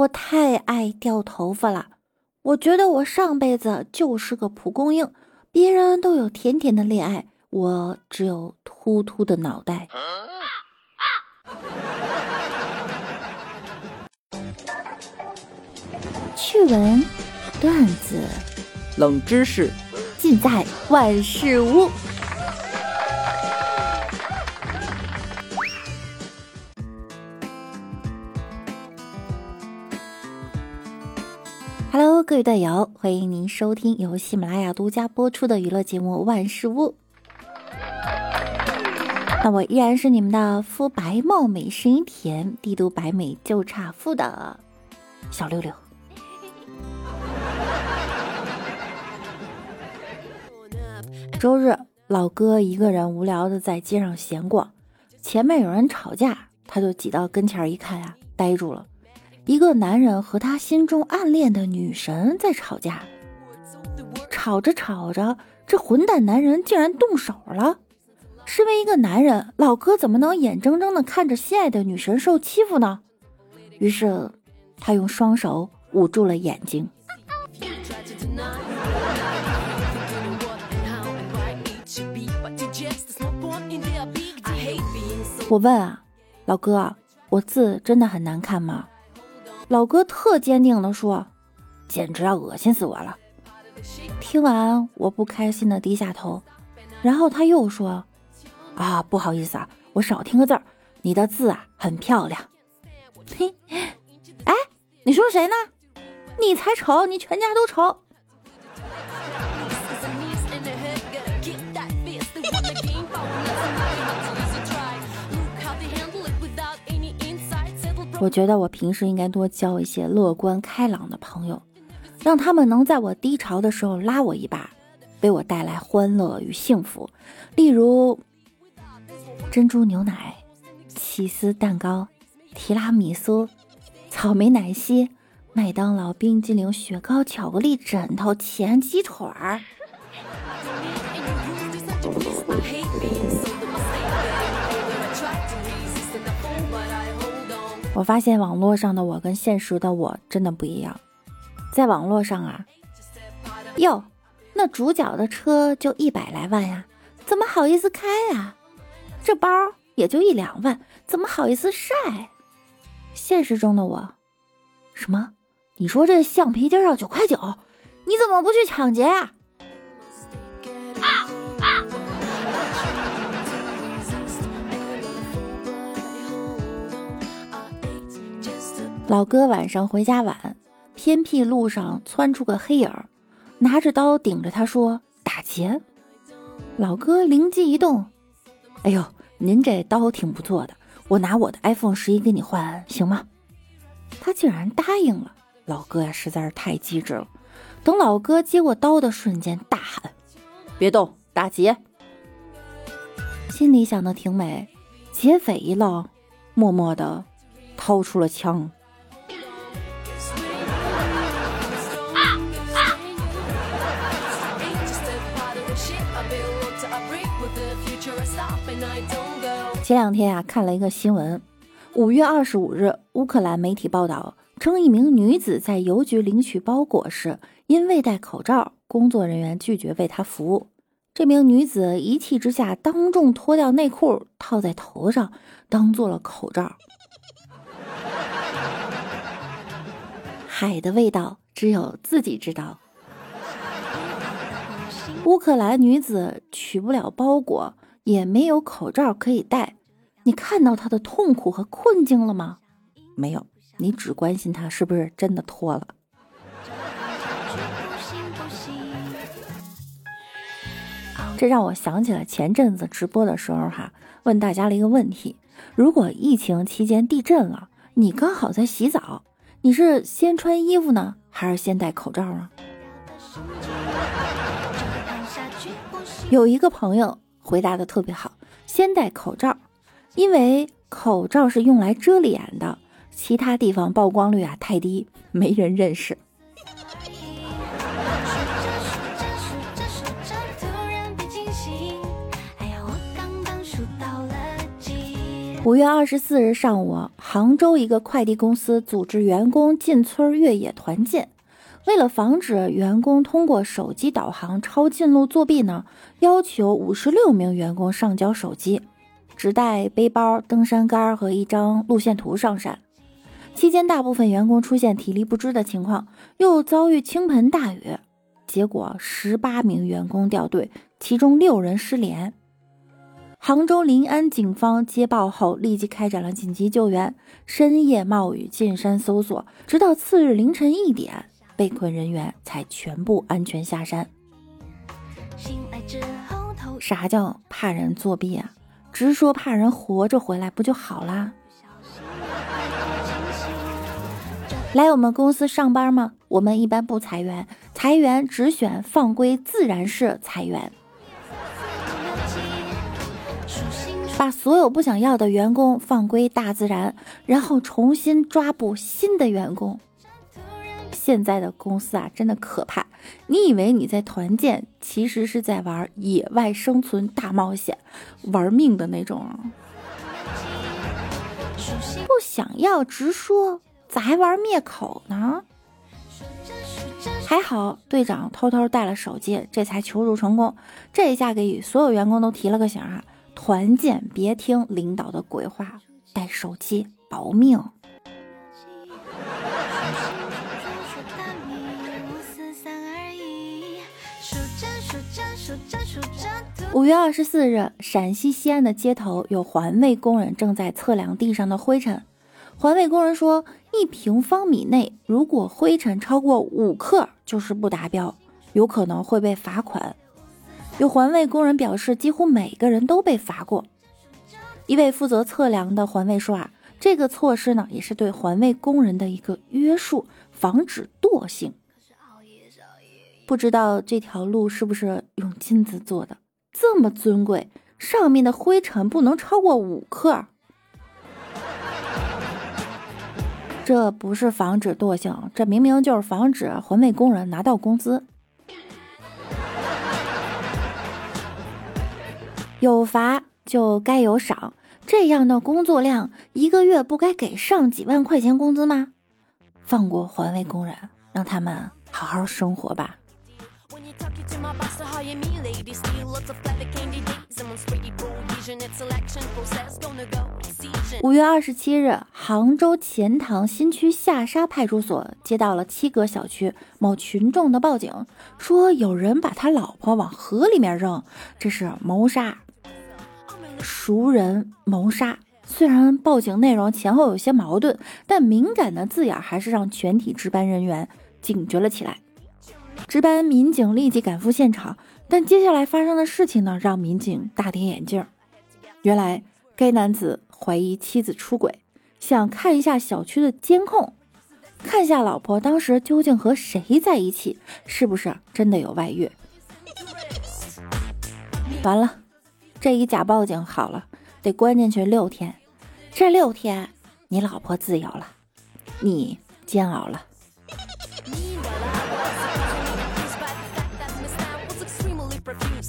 我太爱掉头发了。我觉得我上辈子就是个蒲公英，别人都有甜甜的恋爱，我只有秃秃的脑袋。趣闻、段子、冷知识，尽在万事屋。Hello，各位友，欢迎您收听由喜马拉雅独家播出的娱乐节目《万事屋》。那我依然是你们的肤白貌美、声音甜、帝都白美就差富的小六六。周日，老哥一个人无聊的在街上闲逛，前面有人吵架，他就挤到跟前一看呀，呆住了。一个男人和他心中暗恋的女神在吵架，吵着吵着，这混蛋男人竟然动手了。身为一个男人，老哥怎么能眼睁睁的看着心爱的女神受欺负呢？于是，他用双手捂住了眼睛。我问啊，老哥，我字真的很难看吗？老哥特坚定地说：“简直要恶心死我了！”听完，我不开心的低下头。然后他又说：“啊，不好意思啊，我少听个字儿，你的字啊很漂亮。”嘿，哎，你说谁呢？你才丑，你全家都丑。我觉得我平时应该多交一些乐观开朗的朋友，让他们能在我低潮的时候拉我一把，为我带来欢乐与幸福。例如，珍珠牛奶、起司蛋糕、提拉米苏、草莓奶昔、麦当劳冰激凌、雪糕、巧克力枕头、前鸡腿儿。我发现网络上的我跟现实的我真的不一样。在网络上啊，哟，那主角的车就一百来万呀，怎么好意思开呀？这包也就一两万，怎么好意思晒？现实中的我，什么？你说这橡皮筋要九块九，你怎么不去抢劫呀？老哥晚上回家晚，偏僻路上窜出个黑影儿，拿着刀顶着他说：“打劫！”老哥灵机一动：“哎呦，您这刀挺不错的，我拿我的 iPhone 十一给你换，行吗？”他竟然答应了。老哥呀，实在是太机智了。等老哥接过刀的瞬间，大喊：“别动，打劫！”心里想的挺美，劫匪一愣，默默的掏出了枪。前两天啊，看了一个新闻。五月二十五日，乌克兰媒体报道称，一名女子在邮局领取包裹时，因未戴口罩，工作人员拒绝为她服务。这名女子一气之下，当众脱掉内裤套在头上，当做了口罩。海的味道，只有自己知道。乌克兰女子取不了包裹，也没有口罩可以戴。你看到他的痛苦和困境了吗？没有，你只关心他是不是真的脱了。这让我想起了前阵子直播的时候，哈，问大家了一个问题：如果疫情期间地震了，你刚好在洗澡，你是先穿衣服呢，还是先戴口罩啊？有一个朋友回答的特别好，先戴口罩。因为口罩是用来遮脸的，其他地方曝光率啊太低，没人认识。五月二十四日上午，杭州一个快递公司组织员工进村越野团建。为了防止员工通过手机导航抄近路作弊呢，要求五十六名员工上交手机，只带背包、登山杆和一张路线图上山。期间，大部分员工出现体力不支的情况，又遭遇倾盆大雨，结果十八名员工掉队，其中六人失联。杭州临安警方接报后，立即开展了紧急救援，深夜冒雨进山搜索，直到次日凌晨一点，被困人员才全部安全下山。啥叫怕人作弊啊？直说怕人活着回来不就好啦？来我们公司上班吗？我们一般不裁员，裁员只选放归自然式裁员。把所有不想要的员工放归大自然，然后重新抓捕新的员工。现在的公司啊，真的可怕！你以为你在团建，其实是在玩野外生存大冒险，玩命的那种。不想要直说，咋还玩灭口呢？还好队长偷偷带了手机，这才求助成功。这一下给所有员工都提了个醒啊！团建别听领导的鬼话，带手机保命。五月二十四日，陕西西安的街头有环卫工人正在测量地上的灰尘。环卫工人说，一平方米内如果灰尘超过五克，就是不达标，有可能会被罚款。有环卫工人表示，几乎每个人都被罚过。一位负责测量的环卫说：“啊，这个措施呢，也是对环卫工人的一个约束，防止惰性。不知道这条路是不是用金子做的，这么尊贵，上面的灰尘不能超过五克。这不是防止惰性，这明明就是防止环卫工人拿到工资。”有罚就该有赏，这样的工作量，一个月不该给上几万块钱工资吗？放过环卫工人，让他们好好生活吧。五月二十七日，杭州钱塘新区下沙派出所接到了七格小区某群众的报警，说有人把他老婆往河里面扔，这是谋杀。熟人谋杀，虽然报警内容前后有些矛盾，但敏感的字眼还是让全体值班人员警觉了起来。值班民警立即赶赴现场，但接下来发生的事情呢，让民警大跌眼镜。原来该男子怀疑妻子出轨，想看一下小区的监控，看下老婆当时究竟和谁在一起，是不是真的有外遇。完了。这一假报警好了，得关进去六天。这六天，你老婆自由了，你煎熬了。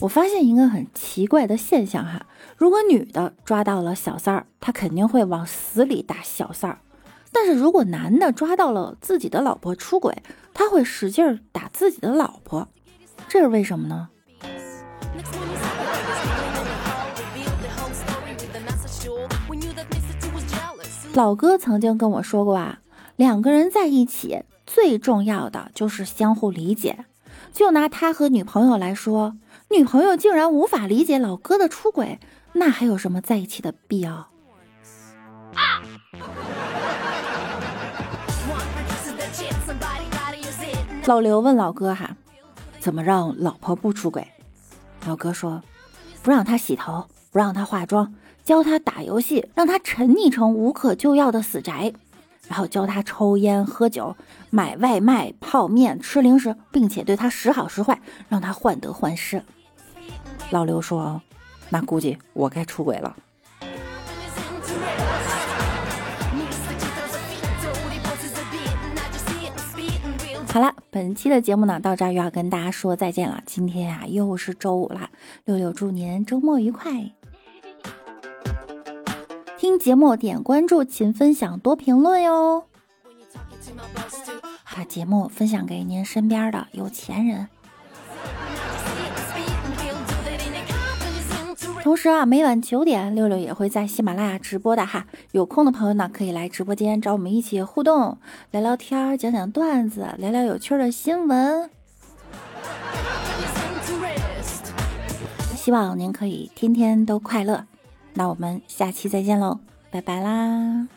我发现一个很奇怪的现象哈，如果女的抓到了小三儿，她肯定会往死里打小三儿；但是如果男的抓到了自己的老婆出轨，他会使劲儿打自己的老婆，这是为什么呢？老哥曾经跟我说过啊，两个人在一起最重要的就是相互理解。就拿他和女朋友来说，女朋友竟然无法理解老哥的出轨，那还有什么在一起的必要？老刘问老哥哈，怎么让老婆不出轨？老哥说，不让她洗头，不让她化妆。教她打游戏，让她沉溺成无可救药的死宅，然后教他抽烟、喝酒、买外卖、泡面、吃零食，并且对他时好时坏，让他患得患失。老刘说：“那估计我该出轨了。”好了，本期的节目呢，到这儿又要跟大家说再见了。今天啊，又是周五了，六六祝您周末愉快。听节目点关注，勤分享多评论哟。把节目分享给您身边的有钱人。同时啊，每晚九点，六六也会在喜马拉雅直播的哈。有空的朋友呢，可以来直播间找我们一起互动、聊聊天、讲讲段子、聊聊有趣的新闻。希望您可以天天都快乐。那我们下期再见喽，拜拜啦！